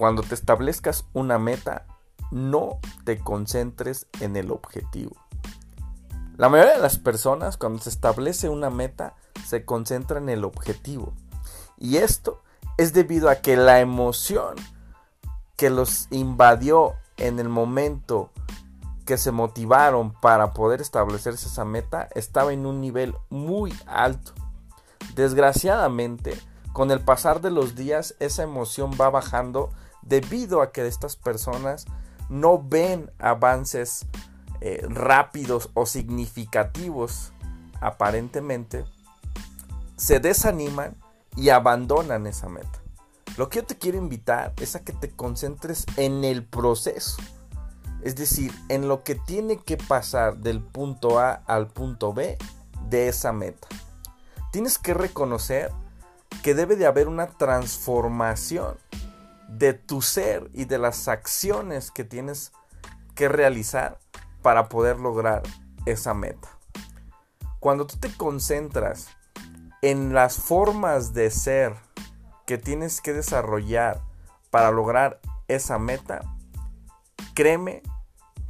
cuando te establezcas una meta, no te concentres en el objetivo. La mayoría de las personas cuando se establece una meta se concentra en el objetivo. Y esto es debido a que la emoción que los invadió en el momento que se motivaron para poder establecerse esa meta estaba en un nivel muy alto. Desgraciadamente, con el pasar de los días esa emoción va bajando debido a que estas personas no ven avances eh, rápidos o significativos aparentemente, se desaniman y abandonan esa meta. Lo que yo te quiero invitar es a que te concentres en el proceso. Es decir, en lo que tiene que pasar del punto A al punto B de esa meta. Tienes que reconocer que debe de haber una transformación de tu ser y de las acciones que tienes que realizar para poder lograr esa meta. Cuando tú te concentras en las formas de ser que tienes que desarrollar para lograr esa meta, créeme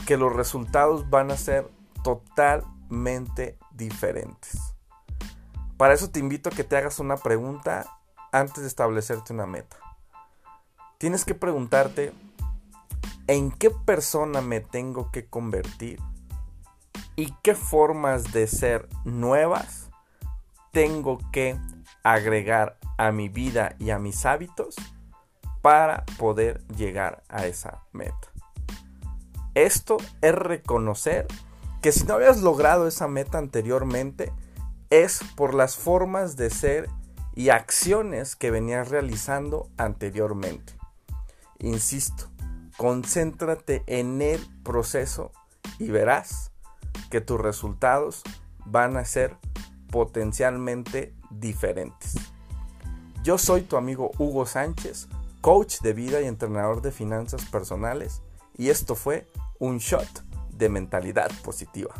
que los resultados van a ser totalmente diferentes. Para eso te invito a que te hagas una pregunta antes de establecerte una meta. Tienes que preguntarte, ¿en qué persona me tengo que convertir? ¿Y qué formas de ser nuevas tengo que agregar a mi vida y a mis hábitos para poder llegar a esa meta. Esto es reconocer que si no habías logrado esa meta anteriormente es por las formas de ser y acciones que venías realizando anteriormente. Insisto, concéntrate en el proceso y verás que tus resultados van a ser potencialmente diferentes. Yo soy tu amigo Hugo Sánchez, coach de vida y entrenador de finanzas personales, y esto fue un shot de mentalidad positiva.